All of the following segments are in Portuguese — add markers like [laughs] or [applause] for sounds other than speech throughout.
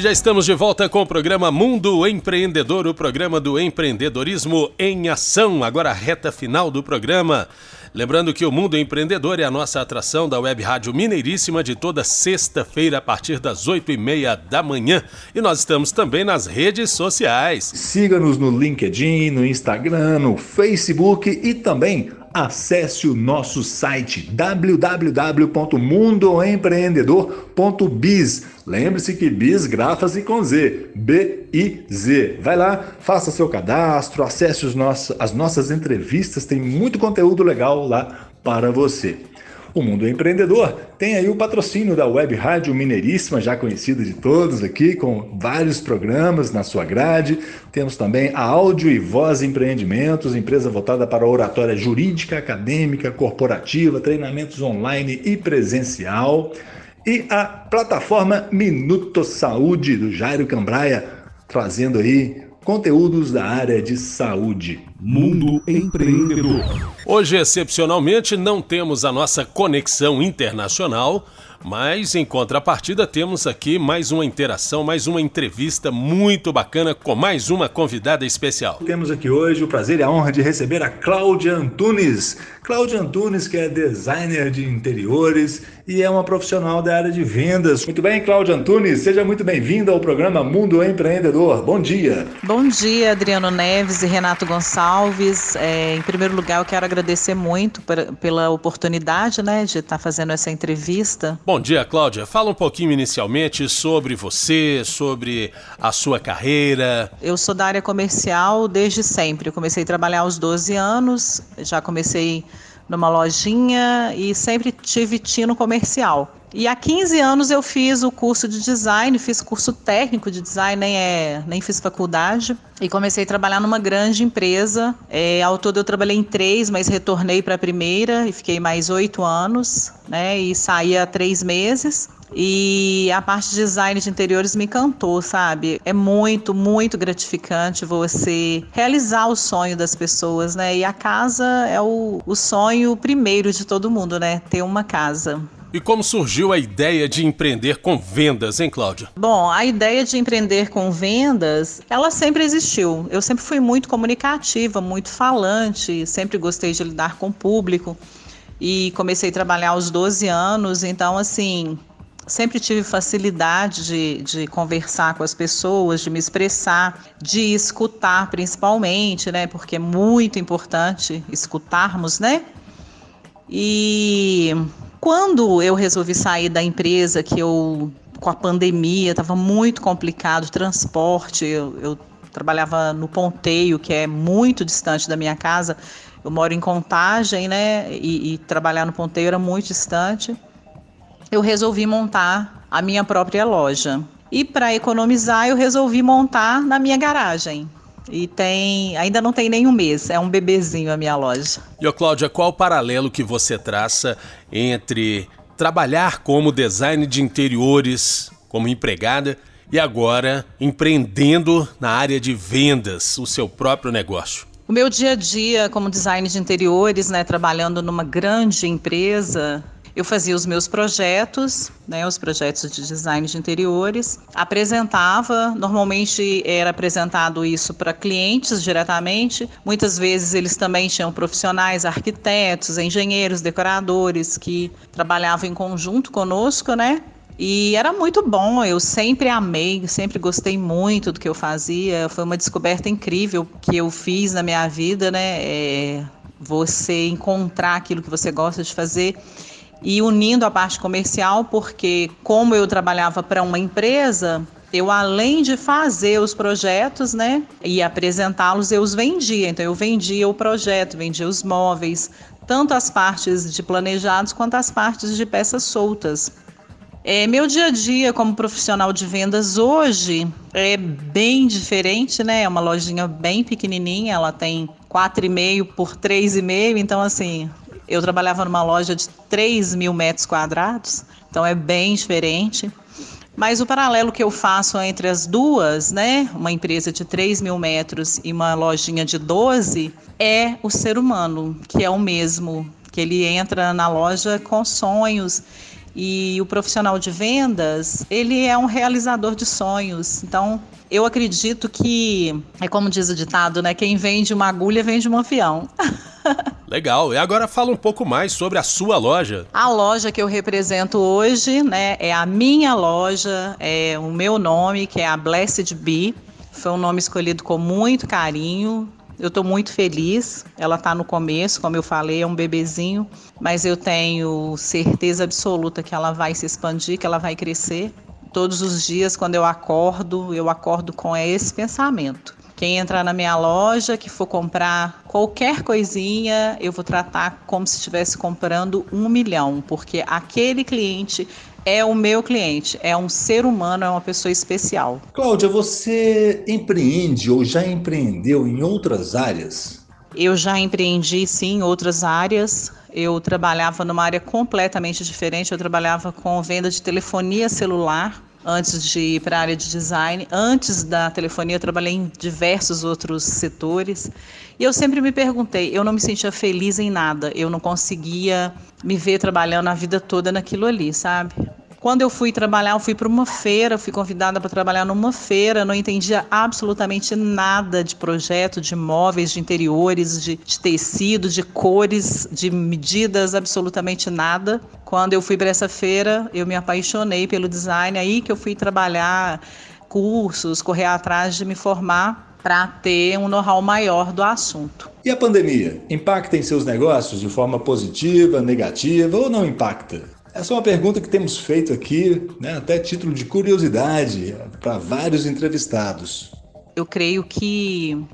Já estamos de volta com o programa Mundo Empreendedor, o programa do empreendedorismo em ação. Agora a reta final do programa. Lembrando que o Mundo Empreendedor é a nossa atração da Web Rádio Mineiríssima de toda sexta-feira a partir das oito e meia da manhã. E nós estamos também nas redes sociais. Siga-nos no LinkedIn, no Instagram, no Facebook e também acesse o nosso site www.mundoempreendedor.biz. Lembre-se que bis grafas-se com Z, B-I-Z. Vai lá, faça seu cadastro, acesse os nossos, as nossas entrevistas, tem muito conteúdo legal lá para você. O Mundo Empreendedor tem aí o patrocínio da Web Rádio Mineiríssima, já conhecida de todos aqui, com vários programas na sua grade. Temos também a Áudio e Voz Empreendimentos, empresa voltada para oratória jurídica, acadêmica, corporativa, treinamentos online e presencial. E a plataforma Minuto Saúde, do Jairo Cambraia, trazendo aí conteúdos da área de saúde. Mundo Empreendedor. Hoje, excepcionalmente, não temos a nossa conexão internacional, mas em contrapartida temos aqui mais uma interação, mais uma entrevista muito bacana com mais uma convidada especial. Temos aqui hoje o prazer e a honra de receber a Cláudia Antunes. Cláudia Antunes, que é designer de interiores e é uma profissional da área de vendas. Muito bem, Cláudia Antunes, seja muito bem-vinda ao programa Mundo Empreendedor. Bom dia. Bom dia, Adriano Neves e Renato Gonçalves. É, em primeiro lugar, eu quero agradecer muito pela oportunidade né, de estar fazendo essa entrevista. Bom dia, Cláudia. Fala um pouquinho inicialmente sobre você, sobre a sua carreira. Eu sou da área comercial desde sempre. Eu comecei a trabalhar aos 12 anos, já comecei numa lojinha e sempre tive tino comercial. E há 15 anos eu fiz o curso de design, fiz curso técnico de design, nem, é, nem fiz faculdade. E comecei a trabalhar numa grande empresa. É, ao todo eu trabalhei em três, mas retornei para a primeira e fiquei mais oito anos, né? E saí há três meses. E a parte de design de interiores me encantou, sabe? É muito, muito gratificante você realizar o sonho das pessoas, né? E a casa é o, o sonho primeiro de todo mundo, né? Ter uma casa. E como surgiu a ideia de empreender com vendas, hein, Cláudia? Bom, a ideia de empreender com vendas, ela sempre existiu. Eu sempre fui muito comunicativa, muito falante, sempre gostei de lidar com o público. E comecei a trabalhar aos 12 anos, então, assim, sempre tive facilidade de, de conversar com as pessoas, de me expressar, de escutar principalmente, né? Porque é muito importante escutarmos, né? E quando eu resolvi sair da empresa, que eu, com a pandemia, estava muito complicado, transporte, eu, eu trabalhava no Ponteio, que é muito distante da minha casa. Eu moro em Contagem, né? E, e, trabalhar no Ponteio era muito distante. Eu resolvi montar a minha própria loja. E para economizar, eu resolvi montar na minha garagem. E tem, ainda não tem nem um mês, é um bebezinho a minha loja. E ô Cláudia, qual o paralelo que você traça entre trabalhar como design de interiores, como empregada, e agora empreendendo na área de vendas, o seu próprio negócio? O meu dia a dia como design de interiores, né, trabalhando numa grande empresa, eu fazia os meus projetos, né, os projetos de design de interiores, apresentava, normalmente era apresentado isso para clientes diretamente, muitas vezes eles também tinham profissionais, arquitetos, engenheiros, decoradores que trabalhavam em conjunto conosco, né? E era muito bom, eu sempre amei, sempre gostei muito do que eu fazia. Foi uma descoberta incrível que eu fiz na minha vida, né? É você encontrar aquilo que você gosta de fazer e unindo a parte comercial, porque como eu trabalhava para uma empresa, eu além de fazer os projetos, né, e apresentá-los, eu os vendia. Então eu vendia o projeto, vendia os móveis, tanto as partes de planejados quanto as partes de peças soltas. É, meu dia a dia como profissional de vendas hoje é bem diferente, né? É uma lojinha bem pequenininha, ela tem 4,5 por 3,5, então assim, eu trabalhava numa loja de 3 mil metros quadrados, então é bem diferente. Mas o paralelo que eu faço entre as duas, né, uma empresa de 3 mil metros e uma lojinha de 12, é o ser humano, que é o mesmo, que ele entra na loja com sonhos e o profissional de vendas, ele é um realizador de sonhos. Então, eu acredito que é como diz o ditado, né? Quem vende uma agulha vende um avião. [laughs] Legal. E agora fala um pouco mais sobre a sua loja. A loja que eu represento hoje, né, é a minha loja, é o meu nome, que é a Blessed Bee. Foi um nome escolhido com muito carinho. Eu estou muito feliz. Ela está no começo, como eu falei, é um bebezinho, mas eu tenho certeza absoluta que ela vai se expandir, que ela vai crescer. Todos os dias, quando eu acordo, eu acordo com esse pensamento. Quem entrar na minha loja, que for comprar qualquer coisinha, eu vou tratar como se estivesse comprando um milhão, porque aquele cliente é o meu cliente, é um ser humano, é uma pessoa especial. Cláudia, você empreende ou já empreendeu em outras áreas? Eu já empreendi sim em outras áreas. Eu trabalhava numa área completamente diferente. Eu trabalhava com venda de telefonia celular antes de ir para a área de design. Antes da telefonia, eu trabalhei em diversos outros setores. E eu sempre me perguntei, eu não me sentia feliz em nada. Eu não conseguia me ver trabalhando a vida toda naquilo ali, sabe? Quando eu fui trabalhar, eu fui para uma feira, fui convidada para trabalhar numa feira, não entendia absolutamente nada de projeto, de móveis, de interiores, de, de tecido, de cores, de medidas, absolutamente nada. Quando eu fui para essa feira, eu me apaixonei pelo design, aí que eu fui trabalhar cursos, correr atrás de me formar para ter um know-how maior do assunto. E a pandemia impacta em seus negócios de forma positiva, negativa ou não impacta? Essa é uma pergunta que temos feito aqui, né, até título de curiosidade, para vários entrevistados. Eu creio que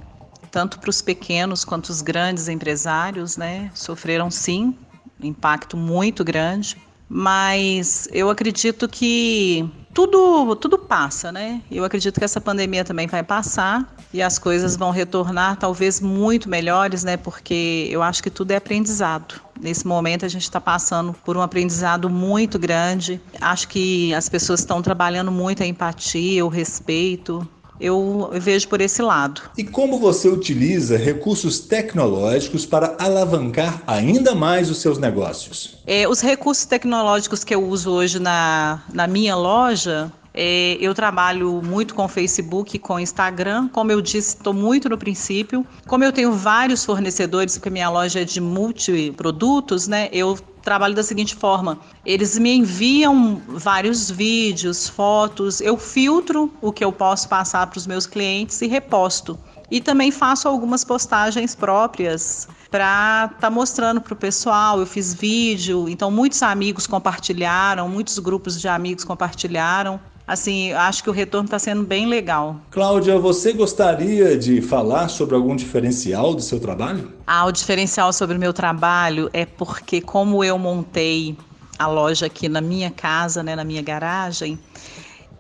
tanto para os pequenos quanto os grandes empresários, né, sofreram sim um impacto muito grande, mas eu acredito que tudo, tudo passa, né? Eu acredito que essa pandemia também vai passar e as coisas vão retornar talvez muito melhores, né? Porque eu acho que tudo é aprendizado. Nesse momento a gente está passando por um aprendizado muito grande. Acho que as pessoas estão trabalhando muito a empatia, o respeito, eu vejo por esse lado. E como você utiliza recursos tecnológicos para alavancar ainda mais os seus negócios? É, os recursos tecnológicos que eu uso hoje na, na minha loja é, eu trabalho muito com Facebook, com Instagram. Como eu disse, estou muito no princípio. Como eu tenho vários fornecedores, porque minha loja é de multiprodutos, né? Eu trabalho da seguinte forma: eles me enviam vários vídeos, fotos, eu filtro o que eu posso passar para os meus clientes e reposto. E também faço algumas postagens próprias para estar tá mostrando para o pessoal. Eu fiz vídeo, então muitos amigos compartilharam, muitos grupos de amigos compartilharam assim, acho que o retorno está sendo bem legal. Cláudia, você gostaria de falar sobre algum diferencial do seu trabalho? Ah, o diferencial sobre o meu trabalho é porque como eu montei a loja aqui na minha casa, né, na minha garagem,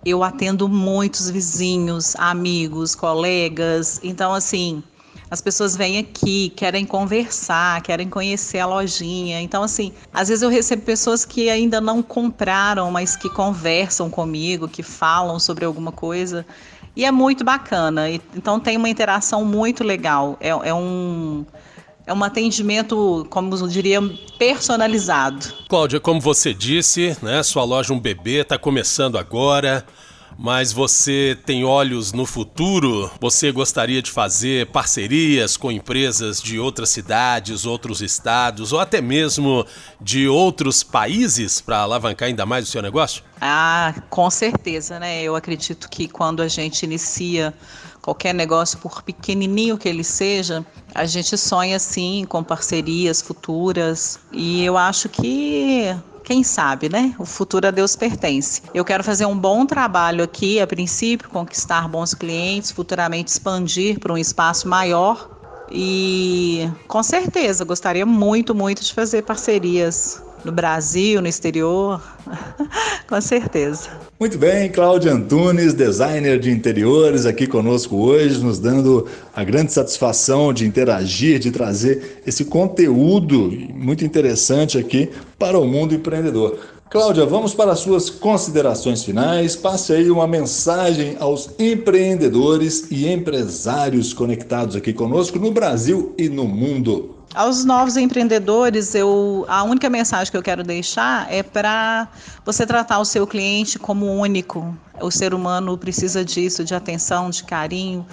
eu atendo muitos vizinhos, amigos, colegas. Então, assim, as pessoas vêm aqui, querem conversar, querem conhecer a lojinha. Então, assim, às vezes eu recebo pessoas que ainda não compraram, mas que conversam comigo, que falam sobre alguma coisa. E é muito bacana. Então, tem uma interação muito legal. É, é um. É um atendimento, como eu diria, personalizado. Cláudia, como você disse, né, sua loja Um Bebê está começando agora mas você tem olhos no futuro? Você gostaria de fazer parcerias com empresas de outras cidades, outros estados ou até mesmo de outros países para alavancar ainda mais o seu negócio? Ah, com certeza, né? Eu acredito que quando a gente inicia qualquer negócio, por pequenininho que ele seja, a gente sonha sim com parcerias futuras e eu acho que quem sabe, né? O futuro a Deus pertence. Eu quero fazer um bom trabalho aqui, a princípio, conquistar bons clientes, futuramente expandir para um espaço maior. E com certeza gostaria muito, muito de fazer parcerias no Brasil, no exterior, [laughs] com certeza. Muito bem, Cláudia Antunes, designer de interiores, aqui conosco hoje, nos dando a grande satisfação de interagir, de trazer esse conteúdo muito interessante aqui para o mundo empreendedor. Cláudia, vamos para as suas considerações finais. Passe aí uma mensagem aos empreendedores e empresários conectados aqui conosco no Brasil e no mundo. Aos novos empreendedores, eu, a única mensagem que eu quero deixar é para você tratar o seu cliente como único. O ser humano precisa disso, de atenção, de carinho.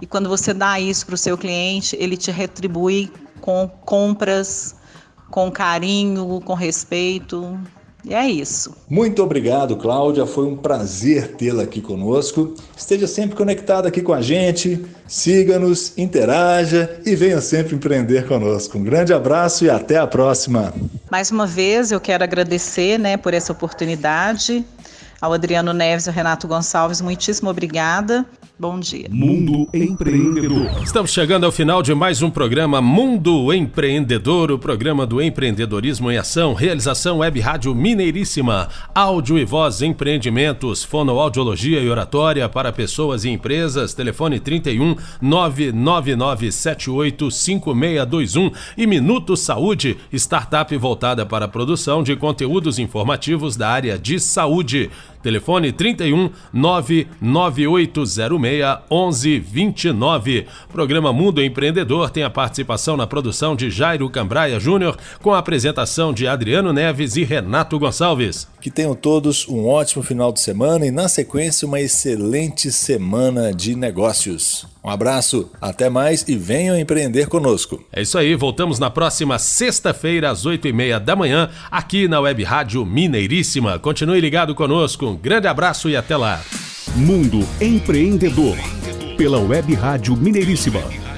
E quando você dá isso para o seu cliente, ele te retribui com compras, com carinho, com respeito. E é isso. Muito obrigado, Cláudia. Foi um prazer tê-la aqui conosco. Esteja sempre conectada aqui com a gente. Siga-nos, interaja e venha sempre empreender conosco. Um grande abraço e até a próxima. Mais uma vez, eu quero agradecer né, por essa oportunidade. Ao Adriano Neves e ao Renato Gonçalves, muitíssimo obrigada. Bom dia. Mundo Empreendedor. Estamos chegando ao final de mais um programa Mundo Empreendedor, o programa do empreendedorismo em ação, realização Web Rádio Mineiríssima, áudio e voz empreendimentos, fonoaudiologia e oratória para pessoas e empresas, telefone 31 99978 5621 e Minuto Saúde, startup voltada para a produção de conteúdos informativos da área de saúde. Telefone 31 99806 1129. Programa Mundo Empreendedor tem a participação na produção de Jairo Cambraia Júnior, com a apresentação de Adriano Neves e Renato Gonçalves. Que tenham todos um ótimo final de semana e, na sequência, uma excelente semana de negócios. Um abraço, até mais e venham empreender conosco. É isso aí, voltamos na próxima sexta-feira, às oito e meia da manhã, aqui na Web Rádio Mineiríssima. Continue ligado conosco, um grande abraço e até lá. Mundo Empreendedor, pela Web Rádio Mineiríssima.